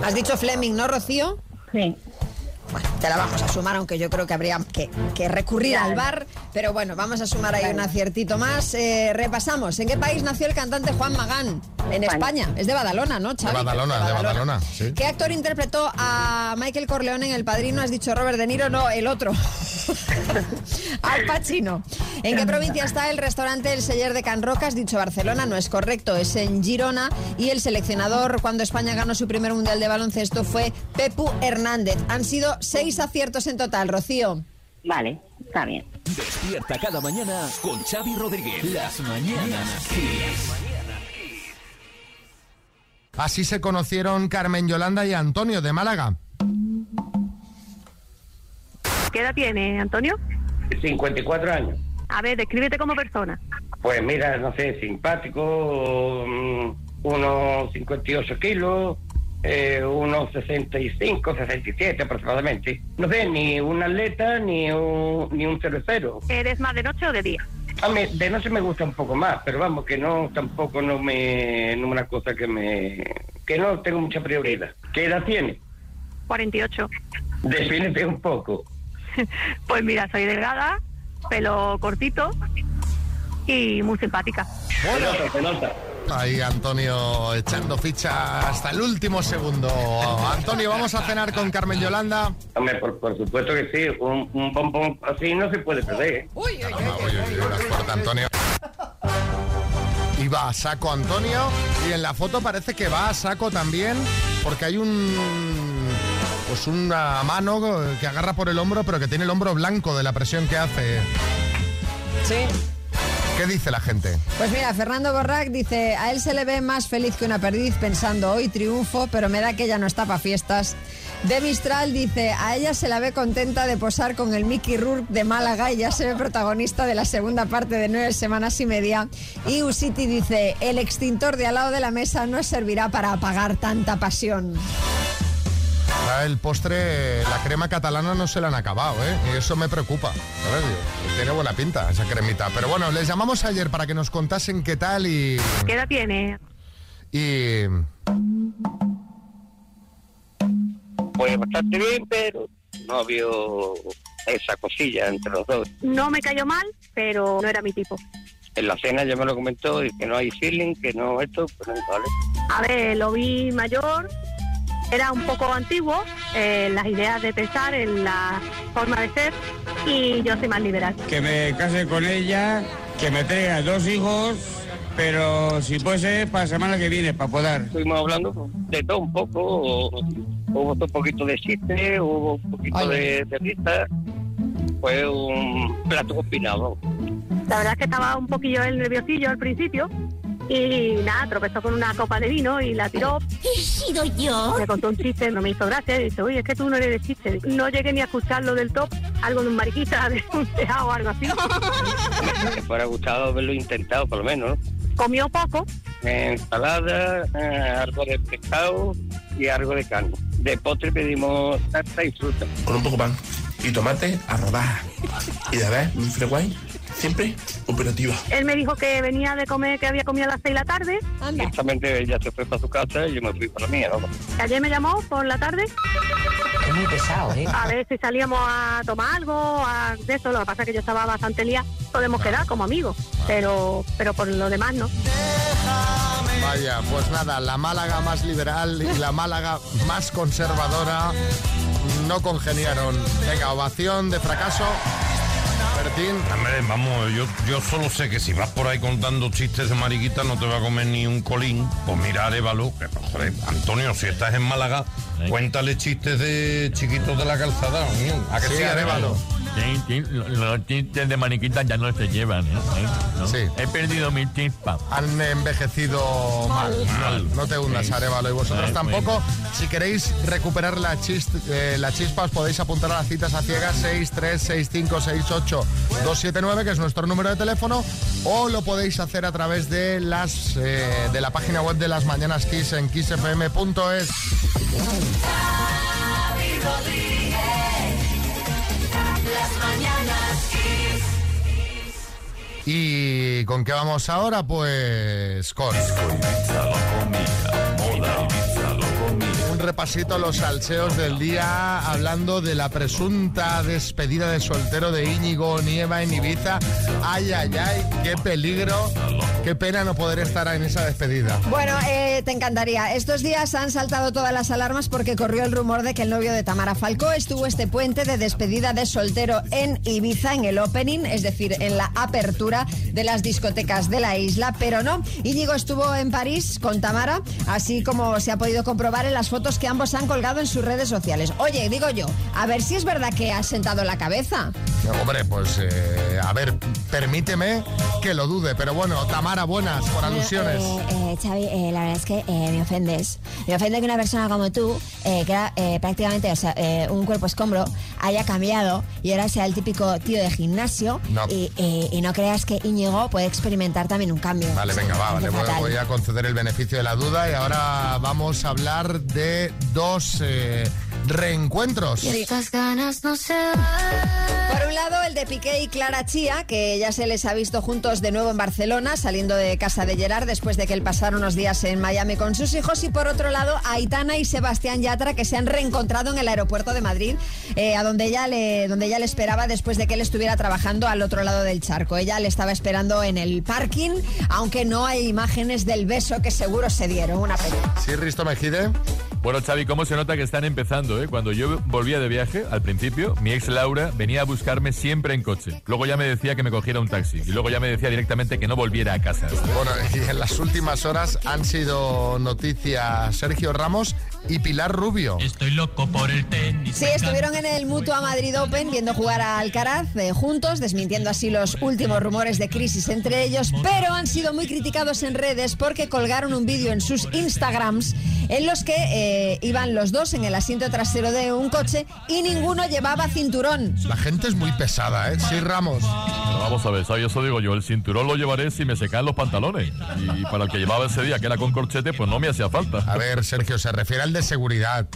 Has dicho Fleming, ¿no, Rocío? Sí. Bueno, te la vamos a sumar, aunque yo creo que habría que, que recurrir al bar. Pero bueno, vamos a sumar ahí un aciertito más. Eh, repasamos. ¿En qué país nació el cantante Juan Magán? En España. Es de Badalona, ¿no, De Xavi? Badalona, de Badalona, sí. ¿Qué actor interpretó a Michael Corleone en El Padrino? Has dicho Robert De Niro, no, el otro. Al Pacino. ¿En qué provincia está el restaurante El Seller de Can Roca? Has dicho Barcelona, no es correcto, es en Girona. Y el seleccionador cuando España ganó su primer mundial de baloncesto fue Pepu Hernández. Han sido seis aciertos en total, Rocío. Vale, está bien. Despierta cada mañana con Xavi Rodríguez. Las mañanas Kiss. Así se conocieron Carmen Yolanda y Antonio de Málaga. ¿Qué edad tiene, Antonio? 54 años. A ver, descríbete como persona. Pues mira, no sé, simpático, mm, unos 58 kilos, eh, unos 65, 67 aproximadamente. No sé, ni un atleta ni un, ni un cervecero. ¿Eres más de noche o de día? A mí de noche me gusta un poco más, pero vamos, que no, tampoco no me, no es una cosa que me, que no tengo mucha prioridad. ¿Qué edad tiene? 48. Defínete un poco. Pues mira, soy delgada, pelo cortito y muy simpática. Ahí Antonio echando ficha hasta el último segundo. Antonio, vamos a cenar con Carmen Yolanda. Hombre, por, por supuesto que sí, un, un bombón así no se puede perder. ¿eh? Uy, uy, uy. Uy, uy, uy, las puertas, Antonio. Y va a saco Antonio. Y en la foto parece que va a saco también, porque hay un. Pues una mano que agarra por el hombro, pero que tiene el hombro blanco de la presión que hace. Sí. ¿Qué dice la gente? Pues mira, Fernando Borrac dice, a él se le ve más feliz que una perdiz pensando hoy triunfo, pero me da que ella no está para fiestas. De Mistral dice, a ella se la ve contenta de posar con el Mickey Rourke de Málaga y ya se ve protagonista de la segunda parte de nueve semanas y media. Y Usiti dice, el extintor de al lado de la mesa no servirá para apagar tanta pasión. El postre, la crema catalana no se la han acabado, ¿eh? Y eso me preocupa. A ver, digo, tiene buena pinta esa cremita. Pero bueno, les llamamos ayer para que nos contasen qué tal y... ¿Qué edad tiene? Y... Pues bastante bien, pero no había esa cosilla entre los dos. No me cayó mal, pero no era mi tipo. En la cena ya me lo comentó y que no hay feeling, que no esto, pues no vale. A ver, lo vi mayor, era un poco antiguo en las ideas de pensar, en la forma de ser, y yo soy más liberal. que me case con ella, que me traiga dos hijos, pero si puede ser para la semana que viene, para poder. Estuvimos hablando de todo un poco, hubo un poquito de chiste, hubo un poquito de, de risa, fue un plato combinado. La verdad es que estaba un poquillo el nerviosillo al principio. Y nada, tropezó con una copa de vino y la tiró. ¿He sido yo? Me contó un chiste, no me hizo gracia. Y dice, oye, es que tú no eres de chiste. No llegué ni a escucharlo del top, algo de un mariquita, de un tejado o algo así. Me fuera gustado haberlo intentado, por lo menos. ¿no? Comió poco, Ensalada, eh, algo de pescado y algo de carne. De postre pedimos tarta y fruta. Con un poco pan y tomate a rodajas. Y de ver, un freeway siempre operativa. él me dijo que venía de comer, que había comido a las seis de la tarde. Justamente ella se fue para su casa y yo me fui para la mía. ¿no? Ayer me llamó por la tarde. Es muy pesado, ¿eh? A ver si salíamos a tomar algo, a de eso. Lo que pasa es que yo estaba bastante lía. Podemos quedar como amigos, pero, pero por lo demás no. Vaya, pues nada, la Málaga más liberal y la Málaga más conservadora no congeniaron. Venga, ovación de fracaso. Hombre, vamos, yo, yo solo sé que si vas por ahí contando chistes de mariquita no te va a comer ni un colín. Pues mira, Arevalo, que, pues, joder, Antonio, si estás en Málaga, cuéntale chistes de chiquitos de la calzada. ¿A que sí, Arevalo? Sí, sí, lo- los chistes de maniquita ya no se llevan, ¿eh? ¿No? Sí. He perdido mi chispa. Han envejecido mal. Mal. No te hundas, Sí. Arevalo, y vosotros tampoco. Si queréis recuperar la, chis- eh, la chispa, os podéis apuntar a las citas a ciegas 636568279, que es nuestro número de teléfono, o lo podéis hacer a través de las eh, de la página web de las Mañanas Kiss en kissfm.es. ¿Y con qué vamos ahora? Pues con... repasito a los salseos del día hablando de la presunta despedida de soltero de Íñigo Nieva en Ibiza. Ay, ay, ay, qué peligro, qué pena no poder estar en esa despedida. Bueno, eh, te encantaría. Estos días han saltado todas las alarmas porque corrió el rumor de que el novio de Tamara Falcó estuvo este puente de despedida de soltero en Ibiza, en el opening, es decir, en la apertura de las discotecas de la isla, pero no. Íñigo estuvo en París con Tamara, así como se ha podido comprobar en las fotos que ambos han colgado en sus redes sociales. Oye, digo yo, a ver si es verdad que has sentado la cabeza. Hombre, pues eh, a ver, permíteme que lo dude, pero bueno, Tamara, buenas por alusiones. Eh, eh, Xavi, eh, la verdad es que eh, me ofendes. Me ofende que una persona como tú, eh, que era eh, prácticamente o sea, eh, un cuerpo escombro, haya cambiado y ahora sea el típico tío de gimnasio No. y, y- no creas que Íñigo puede experimentar también un cambio. Vale, venga, va, vale, voy a conceder el beneficio de la duda y ahora vamos a hablar de dos eh, reencuentros. ganas no se Por un lado, el de Piqué y Clara Chía, que ya se les ha visto juntos de nuevo en Barcelona, saliendo de casa de Gerard después de que él pasara unos días en Miami con sus hijos. Y por otro lado, Aitana y Sebastián Yatra, que se han reencontrado en el aeropuerto de Madrid, eh, a donde ella, le, donde ella le esperaba después de que él estuviera trabajando al otro lado del charco. Ella le estaba esperando en el parking, aunque no hay imágenes del beso que seguro se dieron. Una pena. ¿Sí, Risto Mejide? Bueno, Xavi, ¿cómo se nota que están empezando? Eh? Cuando yo volvía de viaje, al principio, mi ex Laura venía a buscarme siempre en coche. Luego ya me decía que me cogiera un taxi. Y luego ya me decía directamente que no volviera a casa. Bueno, y en las últimas horas han sido noticia Sergio Ramos y Pilar Rubio. Estoy loco por el tenis. Sí, estuvieron en el Mutua Madrid Open viendo jugar a Alcaraz eh, juntos, desmintiendo así los últimos rumores de crisis entre ellos, pero han sido muy criticados en redes porque colgaron un vídeo en sus Instagrams en los que eh, iban los dos en el asiento trasero de un coche y ninguno llevaba cinturón. La gente es muy pesada, ¿eh? Sí, Ramos. Pero vamos a ver, ¿sabes? Eso digo yo, el cinturón lo llevaré si me se caen los pantalones. Y para el que llevaba ese día, que era con corchete, pues no me hacía falta. A ver, Sergio, se refiere al de seguridad.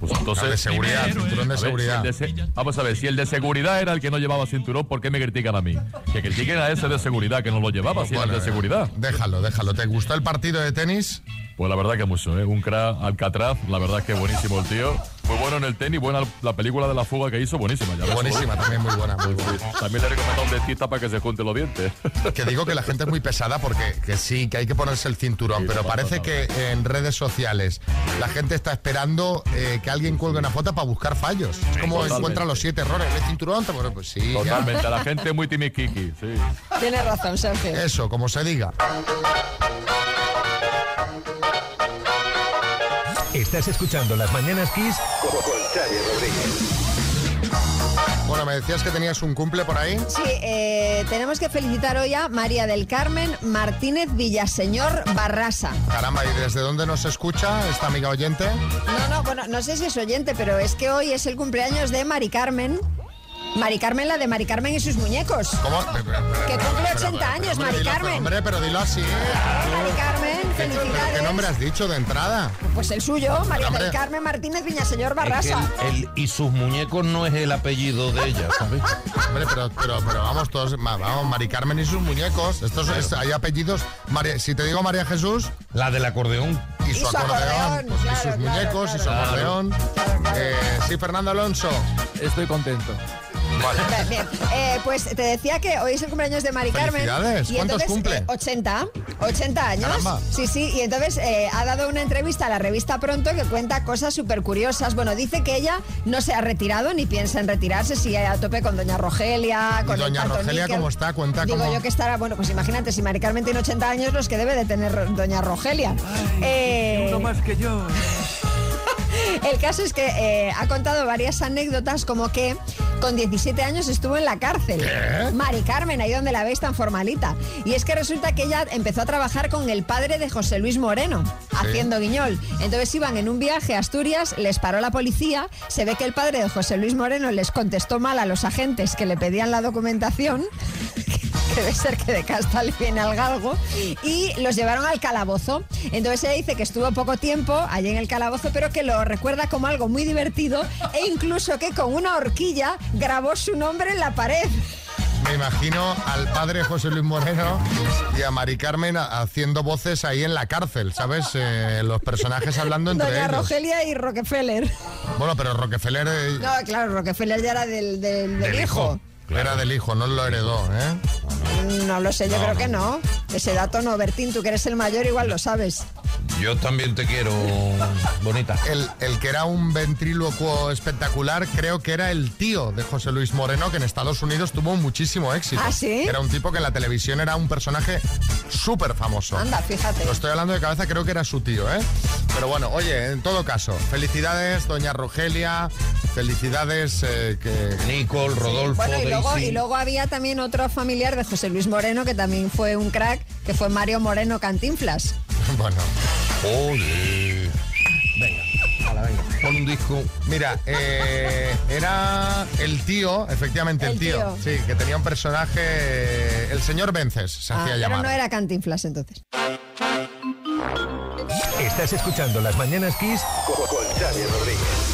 Pues entonces... De seguridad, cinturón de A ver, si seguridad. el de se- Vamos a ver, si el de seguridad era el que no llevaba cinturón, ¿por qué me critican a mí? Que critiquen a ese de seguridad que no lo llevaba, si era el de seguridad. Déjalo, déjalo. ¿Te gustó el partido de tenis? Pues la verdad que mucho, ¿eh? Un crack Alcatraz, la verdad es que buenísimo el tío. Muy bueno en el tenis, buena la película de la fuga que hizo, buenísima. Ya ves, Buenísima, ¿no? también muy buena. muy buena. Sí, También le recomiendo un dentista para que se junte los dientes. Que digo que la gente es muy pesada porque que sí, que hay que ponerse el cinturón, pero parece que en redes sociales la gente está esperando eh, que alguien cuelgue una foto para buscar fallos. Es como totalmente. encuentra los siete errores. ¿El cinturón? Te pones, Pues sí. ya. Totalmente, la gente es muy timiquiqui, sí. Tienes razón, Sergio. Eso, como se diga. Estás escuchando Las Mañanas Kiss Con Xavi Rodríguez. Bueno, me decías que tenías un cumple por ahí. Sí, eh, tenemos que felicitar hoy a María del Carmen Martínez Villaseñor Barrasa. Caramba, ¿y desde dónde nos escucha esta amiga oyente? No, no, bueno, no sé si es oyente, pero es que hoy es el cumpleaños de Mari Carmen. Mari Carmen, la de Mari Carmen y sus muñecos. ¿Cómo? Que cumple 80 años, Mari Carmen. Hombre, pero dilo así. Mari Carmen, ¿Qué, pero felicidades. qué nombre has dicho de entrada? Pues el suyo, María del Carmen Martínez que Barrasa. el- el y sus muñecos no es el apellido de ella, ¿sabes? Hombre, pero, pero, pero vamos todos, vamos, Mari Carmen y sus muñecos. Estos es- hay apellidos. María- si te digo María Jesús. La del acordeón. Y su, su acordeón. acordeón, pues, y claro, sus claro, muñecos y su claro. acordeón. Eh, sí, Fernando Alonso. Estoy contento. Bien. Eh, pues te decía que hoy es el cumpleaños de Mari Carmen. Y ¿Cuántos entonces, cumple? eh, 80. 80 años. Caramba. Sí, sí. Y entonces eh, ha dado una entrevista a la revista Pronto que cuenta cosas súper curiosas. Bueno, dice que ella no se ha retirado ni piensa en retirarse. Sigue a tope con Doña Rogelia, con Doña Rogelia. ¿cómo está? Cuenta Digo cómo- yo que estará, bueno, pues imagínate, si Mari Carmen tiene 80 años, los que debe de tener Doña Rogelia. Eh, Uno más que yo. el caso es que eh, ha contado varias anécdotas como que con 17 años estuvo en la cárcel. Mari Carmen, ahí donde la veis tan formalita. Y es que resulta que ella empezó a trabajar con el padre de José Luis Moreno, haciendo guiñol. Entonces iban en un viaje a Asturias, les paró la policía, se ve que el padre de José Luis Moreno les contestó mal a los agentes que le pedían la documentación. Debe ser que de casta le viene al galgo, y los llevaron al calabozo. Entonces ella dice que estuvo poco tiempo allí en el calabozo, pero que lo recuerda como algo muy divertido e incluso que con una horquilla grabó su nombre en la pared. Me imagino al padre José Luis Moreno y a Mari Carmen haciendo voces ahí en la cárcel, ¿sabes? Eh, los personajes hablando entre Doña ellos. Rogelia y Rockefeller. Bueno, pero Rockefeller eh, No, claro, Rockefeller ya era del, del- del hijo. Era del hijo, no lo heredó, ¿eh? No lo sé, yo creo que no. Ese dato no, Bertín, tú que eres el mayor igual lo sabes. Yo también te quiero, bonita. El, el que era un ventrílocuo espectacular, creo que era el tío de José Luis Moreno, que en Estados Unidos tuvo muchísimo éxito. ¿Ah, sí? Era un tipo que en la televisión era un personaje súper famoso. Anda, fíjate. Lo estoy hablando de cabeza, creo que era su tío, ¿eh? Pero bueno, oye, en todo caso, felicidades, doña Rogelia, felicidades eh, que... Nicole, Rodolfo, Bueno, y luego, y luego había también otro familiar de José Luis Moreno, que también fue un crack, que fue Mario Moreno Cantinflas. Bueno. Joder. Venga. Pon un disco. Mira, eh, era el tío, efectivamente el, El tío. Sí, que tenía un personaje, el señor Vences, se Ah, hacía pero llamar. no era Cantinflas entonces. Estás escuchando Las Mañanas Kiss Con Xavi Rodríguez.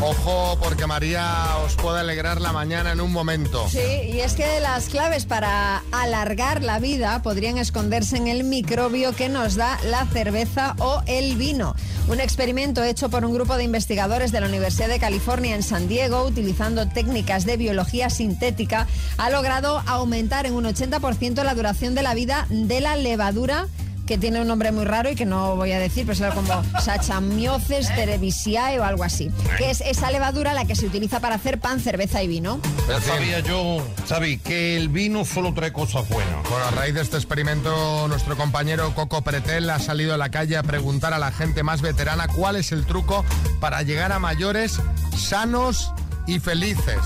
Ojo, porque María os puede alegrar la mañana en un momento. Sí, y es que las claves para alargar la vida podrían esconderse en el microbio que nos da la cerveza o el vino. Un experimento hecho por un grupo de investigadores de la Universidad de California en San Diego, utilizando técnicas de biología sintética, ha logrado aumentar en un 80% la duración de la vida de la levadura que tiene un nombre muy raro y que no voy a decir, pero será como Sachamioces cerevisiae o algo así. Que es esa levadura la que se utiliza para hacer pan, cerveza y vino. Ya sabía yo, Xavi, que el vino solo trae cosas buenas. Bueno, a raíz de este experimento, nuestro compañero Coco Pretel ha salido a la calle a preguntar a la gente más veterana cuál es el truco para llegar a mayores sanos y felices.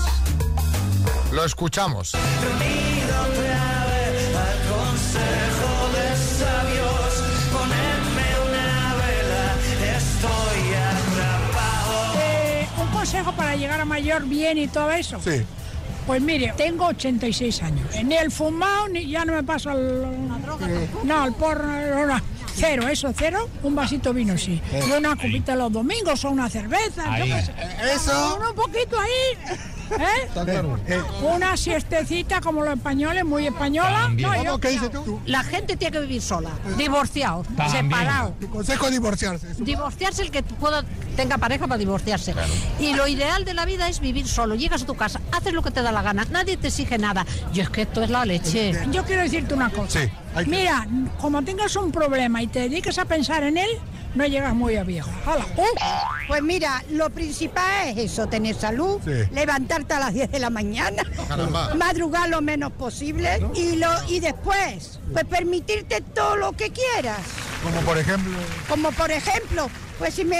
Lo escuchamos. Llegar a mayor bien y todo eso. Sí. Pues mire, tengo 86 años. Ni el fumado, ni ya no me paso al... No, al porro, no, no. Cero, eso, cero. Un vasito vino, sí. Eh, Y una copita los domingos o una cerveza. Ahí. Eso. Un poquito ahí. ¿Eh? Está claro. Eh, Una siestecita como los españoles, muy española. ¿Qué dices tú? La gente tiene que vivir sola, divorciado, También. separado. Tu consejo es divorciarse. Divorciarse el que pueda, tenga pareja para divorciarse. Y lo ideal de la vida es vivir solo. Llegas a tu casa, haces lo que te da la gana, nadie te exige nada. Yo es que esto es la leche. Yo quiero decirte una cosa. Sí, hay que- Mira, como tengas un problema y te dediques a pensar en él, no llegas muy a viejo. Hala. Pues mira, lo principal es eso, tener salud, Sí. levantarte a las 10 de la mañana, Caramba. madrugar lo menos posible y, lo, y después, pues permitirte todo lo que quieras. Como por ejemplo. Como por ejemplo, pues si me...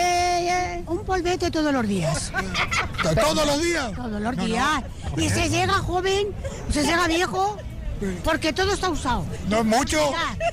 eh, un polvete todos los días. ¿Todos los días? Todos los No, días. no. Y se llega joven, se llega viejo, porque todo está usado. No es mucho.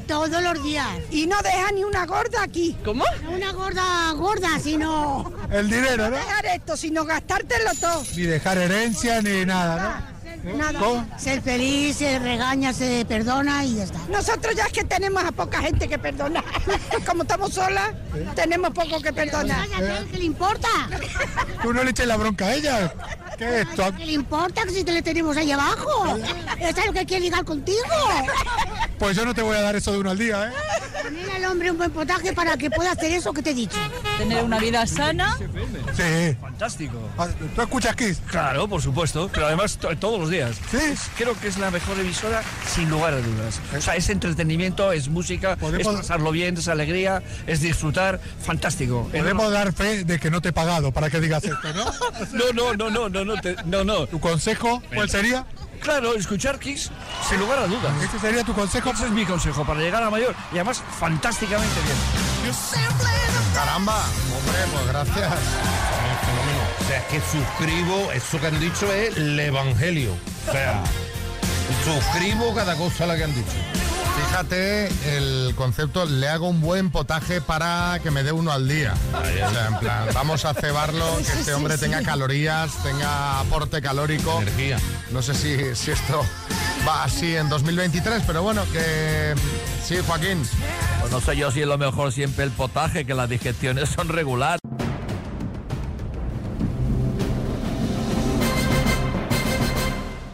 Todos los días. Y no deja ni una gorda aquí. ¿Cómo? No una gorda gorda, sino... El dinero, ¿no? dejar esto, sino gastártelo todo. Ni dejar herencia ni nada, Nada. ¿Cómo? Ser feliz, se regaña, se perdona y ya está. Nosotros ya es que tenemos a poca gente que perdonar. Como estamos solas, tenemos poco que perdonar. ¿Qué le importa? ¿no? Tú no le eches la bronca a ella. ¿Qué es esto? ¿Qué le importa que si te le tenemos ahí abajo? ¿Es lo que quiere ligar contigo? Pues yo no te voy a dar eso de uno al día, ¿eh? Poner al hombre un buen potaje para que pueda hacer eso que te he dicho. Tener una vida sana. Sí. Fantástico. Ah, ¿Tú escuchas Kiss? Claro, por supuesto, pero además to- todos los días. ¿Sí? Creo que es la mejor emisora sin lugar a dudas. O sea, es entretenimiento, es música, es pasarlo bien, es alegría, es disfrutar, fantástico. Podemos dar fe de que no te he pagado para que digas esto, ¿no? No, no, no, no, no, no, te- no, no. ¿Tu consejo cuál sería? Claro, escuchar Kiss, sin lugar a dudas. ¿Ese sería tu consejo? Ese es mi consejo para llegar a mayor y además fantásticamente bien. Caramba, hombre, pues gracias. O sea, es que suscribo, eso que han dicho es el evangelio. O sea, suscribo cada cosa la que han dicho. Fíjate el concepto, le hago un buen potaje para que me dé uno al día. O sea, en plan, vamos a cebarlo, que este hombre tenga calorías, tenga aporte calórico. Energía. No sé si, si esto va así en 2023, pero bueno, que sí, Joaquín. Pues no sé yo si es lo mejor siempre el potaje, que las digestiones son regulares.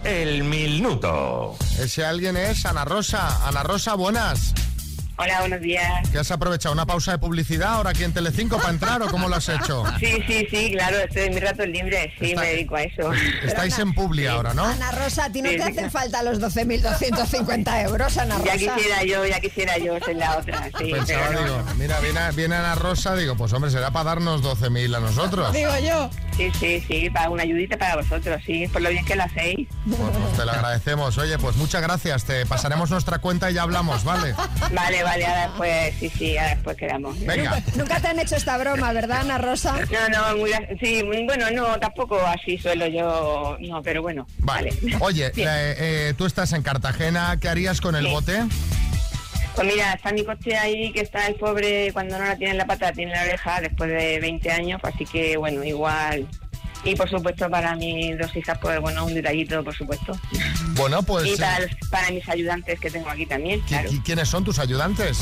El minuto. Ese alguien es Ana Rosa. Ana Rosa, buenas. Hola, buenos días. ¿Qué has aprovechado? ¿Una pausa de publicidad ahora aquí en Telecinco para entrar o cómo lo has hecho? Sí, sí, sí, claro, estoy en mi rato libre, sí, me dedico a eso. Estáis en Publi ahora, ¿no? Ana Rosa, ¿a ti no Sí, te sí. hacen falta los 12.250 euros, Ana Rosa? Ya quisiera yo, ya quisiera yo ser la otra, sí. Pensaba, pero no. digo, mira, viene, viene Ana Rosa, digo, pues hombre, será para darnos 12.000 a nosotros. Digo yo. Sí, sí, sí, para una ayudita para vosotros, sí, por lo bien que lo hacéis. Pues, pues te lo agradecemos. Oye, pues muchas gracias. Te pasaremos nuestra cuenta y ya hablamos, ¿vale? Vale, vale, ahora después, sí, sí, ahora después quedamos. Venga. Nunca te han hecho esta broma, ¿verdad, Ana Rosa? No, no, muy, sí, muy- bueno, no, tampoco así suelo yo, no, pero bueno. Vale. Oye, eh, eh, tú estás en Cartagena, ¿qué harías con el Sí. bote? Pues mira, está mi coche ahí, que está el pobre, cuando no la tiene en la pata, tiene en la oreja, después de 20 años, pues así que, bueno, igual. Y por supuesto para mis dos hijas, pues bueno, un detallito, por supuesto. Bueno, pues... y eh, para, mis ayudantes que tengo aquí también, ¿qui- claro. qui- ¿Quiénes son tus ayudantes?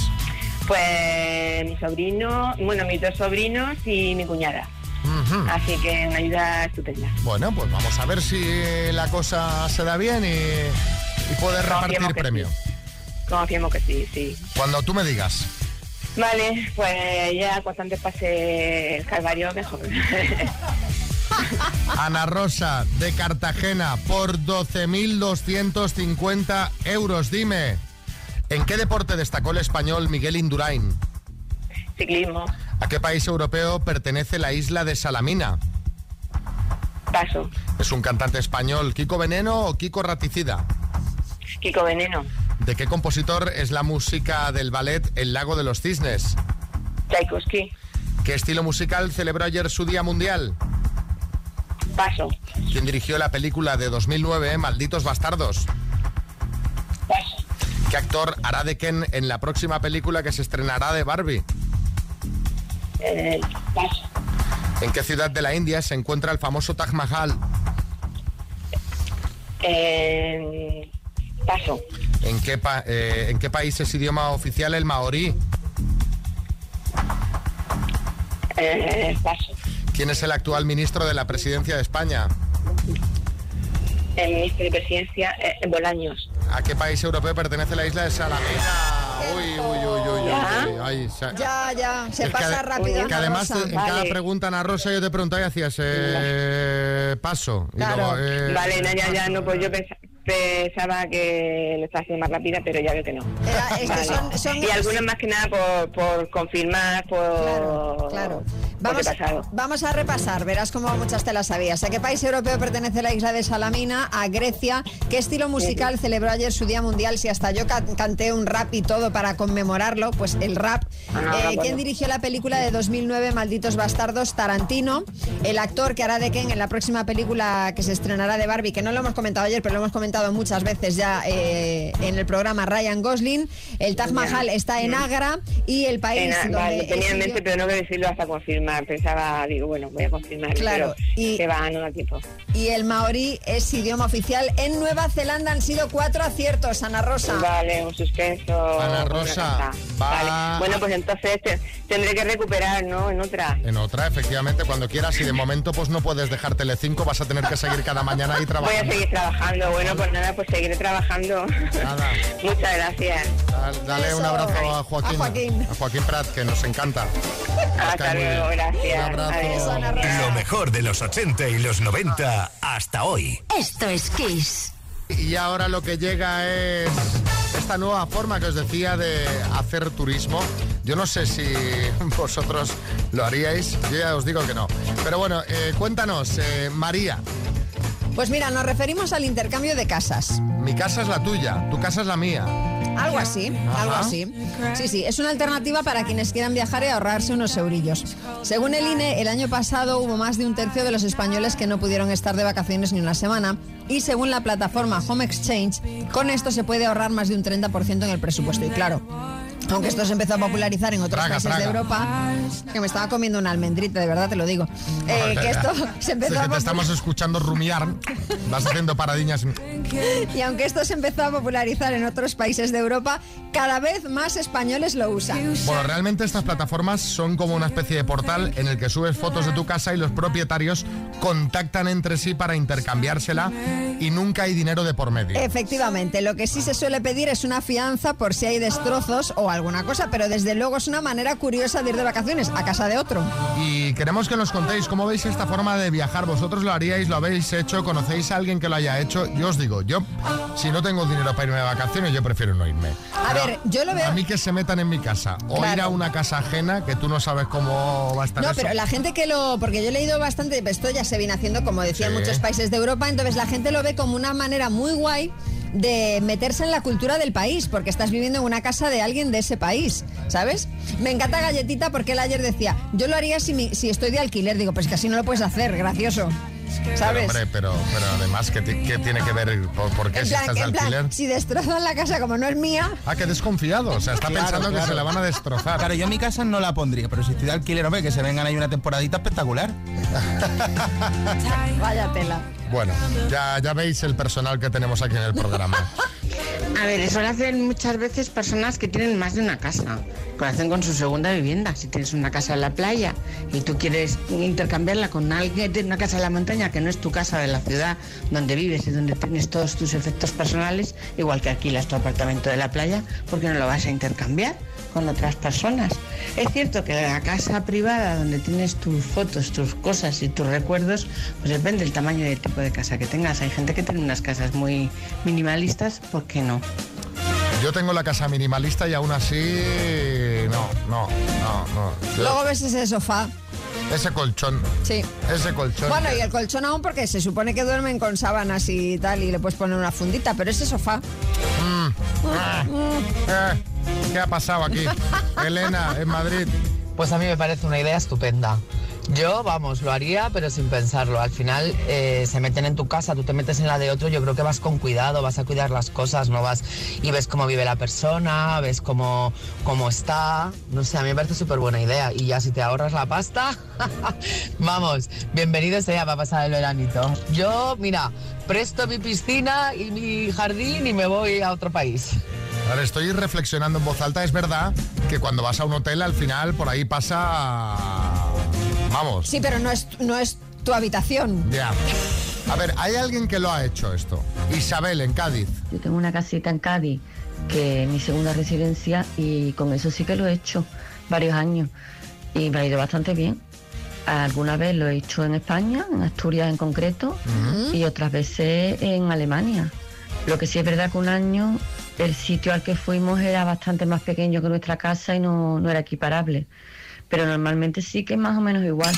Pues mi sobrino, bueno, mis dos sobrinos y mi cuñada. Ujú. Así que una ayuda estupenda. Bueno, pues vamos a ver si la cosa se da bien y, y Confiemos repartir premio. Confiemos que sí, sí. Cuando tú me digas. Vale, pues ya cuanto antes pase el calvario, mejor. Ana Rosa, de Cartagena, por 12.250 euros. Dime, ¿En qué deporte destacó el español Miguel Indurain? Ciclismo. ¿A qué país europeo pertenece la isla de Salamina? Paso. ¿Es un cantante español Kiko Veneno o Kiko Raticida? Kiko Veneno. ¿De qué compositor es la música del ballet El lago de los cisnes? Tchaikovsky. ¿Qué estilo musical celebró ayer su Día Mundial? Paso. ¿Quién dirigió la película de 2009 Malditos Bastardos? Paso. ¿Qué actor hará de Ken en la próxima película que se estrenará de Barbie? Eh, paso. ¿En qué ciudad de la India se encuentra el famoso Taj Mahal? Eh, paso. ¿En qué, pa- eh, ¿En qué país es idioma oficial el maorí? Eh, paso. ¿Quién es el actual ministro de la presidencia de España? El ministro de Presidencia, eh, Bolaños. ¿A qué país europeo pertenece la isla de Salamina? Uy, uy, uy, uy, uy, ay, Ya, ya, se Es pasa rápido. Que además Rosa. en cada pregunta, Ana Rosa, yo te preguntaba y hacías eh, paso. Y luego, eh, Vale, no, ya, ya, no, pues yo pensa- pensaba que lo estaba haciendo más rápida, pero ya veo que no. es que Vale. son- son- Y algunas más que nada por, por confirmar, por... claro. por Vamos, vamos a repasar, verás cómo muchas te las sabías. ¿A qué país europeo pertenece la isla de Salamina? A Grecia. ¿Qué estilo musical celebró ayer su Día Mundial? Si hasta yo ca- canté un rap y todo para conmemorarlo, pues el rap. Ah, Eh. ¿Quién dirigió la película de 2009 Malditos Bastardos? Tarantino. El actor que hará de Ken en la próxima película que se estrenará de Barbie, que no lo hemos comentado ayer, pero lo hemos comentado muchas veces ya eh, en el programa Ryan Gosling. El Taj Mahal está en Agra y el país Ena- donde vale, tenía en mente, pero no voy a decirlo hasta confirmar. Pensaba, digo, bueno, voy a confirmar. Claro, y que va, no da tiempo. y el maorí es idioma oficial. En Nueva Zelanda han sido cuatro aciertos, Ana Rosa. Vale, un suspenso. Ana Rosa, Vale. Bueno, pues entonces te- tendré que recuperar, ¿no? En otra. En otra, efectivamente, cuando quieras. Y de momento, pues no puedes dejar Telecinco, vas a tener que seguir cada mañana ahí Voy a trabajando. seguir trabajando. Bueno, pues nada, pues seguiré trabajando. Nada. Muchas gracias. Dale, dale un abrazo a Joaquín, A Joaquín. a Joaquín Prat, que nos encanta. Hasta luego, gracias. Adiós. Lo mejor de los 80 y los 90 hasta hoy. Esto es Kiss. Y ahora lo que llega es esta nueva forma que os decía de hacer turismo. Yo no sé si vosotros lo haríais, yo ya os digo que no. Pero bueno, eh, cuéntanos, eh, María, Pues mira, nos referimos al intercambio de casas. mi casa es la tuya, tu casa es la mía. Algo así, Ajá. algo así. Sí, sí, es una alternativa para quienes quieran viajar y ahorrarse unos eurillos. Según el INE, el año pasado hubo más de un tercio de los españoles que no pudieron estar de vacaciones ni una semana. Y según la plataforma Home Exchange, con esto se puede ahorrar más de un 30% en el presupuesto. Y claro, aunque esto se empezó a popularizar en otros Traga, países de traga. Europa, que me estaba comiendo una almendrita, de verdad te lo digo. Eh, que esto se empezó Sí, a que te estamos escuchando rumiar, vas haciendo paradiñas. y aunque esto se empezó a popularizar en otros países de Europa, cada vez más españoles lo usan. Bueno, realmente estas plataformas son como una especie de portal en el que subes fotos de tu casa y los propietarios contactan entre sí para intercambiársela y nunca hay dinero de por medio. Efectivamente, lo que sí se suele pedir es una fianza por si hay destrozos o alguna cosa, pero desde luego es una manera curiosa de ir de vacaciones a casa de otro. Y queremos que nos contéis cómo veis esta forma de viajar. ¿Vosotros lo haríais? ¿Lo habéis hecho? ¿Conocéis a alguien que lo haya hecho? Yo os digo, yo, si no tengo dinero para irme de vacaciones, yo prefiero no irme. A Pero ver, yo lo veo- A mí que se metan en mi casa o Claro. ir a una casa ajena que tú no sabes cómo va a estar No, eso. pero la gente que lo. Porque yo he leído bastante, esto ya se viene haciendo, como decía, en muchos países de Europa, entonces la gente lo ve como una manera muy guay de meterse en la cultura del país, porque estás viviendo en una casa de alguien de ese país, ¿sabes? Me encanta Galletita porque él ayer decía, yo lo haría si, mi- si estoy de alquiler, digo, pues que así no lo puedes hacer, gracioso, Pero, ¿sabes? hombre, pero, pero además, ¿qué, qué tiene que ver? ¿Por, por qué en si plan, estás de plan, alquiler? si destrozan la casa como no es mía, Ah, que desconfiado. O sea, está Claro, pensando que se la van a destrozar. Claro, yo en mi casa no la pondría, pero si estoy de alquiler, hombre, que se vengan ahí una temporadita espectacular. vaya tela. Bueno, ya, ya veis el personal que tenemos aquí en el programa. A ver, eso lo hacen muchas veces personas que tienen más de una casa, lo hacen con su segunda vivienda. Si tienes una casa en la playa y tú quieres intercambiarla con alguien tiene una casa en la montaña, que no es tu casa de la ciudad donde vives y donde tienes todos tus efectos personales, igual que alquilas tu apartamento de la playa, ¿por qué no lo vas a intercambiar con otras personas? Es cierto que la casa privada donde tienes tus fotos, tus cosas y tus recuerdos, pues depende del tamaño y del tipo de casa que tengas. Hay gente que tiene unas casas muy minimalistas, ¿por qué no? Yo tengo la casa minimalista y aún así... No, no, no, no. Yo- Luego ves ese sofá. ese colchón. Sí. Ese colchón. Bueno, y el colchón aún porque se supone que duermen con sábanas y tal y le puedes poner una fundita, pero ese sofá... Ah, eh, ¿Qué ha pasado aquí? Elena, en Madrid. Pues a mí me parece una idea estupenda. Yo, vamos, lo haría, pero sin pensarlo. Al final eh, se meten en tu casa, tú te metes en la de otro, yo creo que vas con cuidado, vas a cuidar las cosas, no vas y ves cómo vive la persona, ves cómo, cómo está. No sé, a mí me parece súper buena idea. Y ya si te ahorras la pasta, vamos, bienvenido sea para pasar el veranito. Yo, mira, presto mi piscina y mi jardín y me voy a otro país. Ahora estoy reflexionando en voz alta. Es verdad que cuando vas a un hotel, al final por ahí pasa. Vamos. Sí, pero no es, no es tu habitación. Ya. A ver, hay alguien que lo ha hecho esto. Isabel, en Cádiz. Yo tengo una casita en Cádiz que es mi segunda residencia y con eso sí que lo he hecho varios años y me ha ido bastante bien. Alguna vez lo he hecho en España, en Asturias en concreto, y otras veces en Alemania. Lo que sí es verdad que un año el sitio al que fuimos era bastante más pequeño que nuestra casa y no, no era equiparable. Pero normalmente sí que es más o menos igual.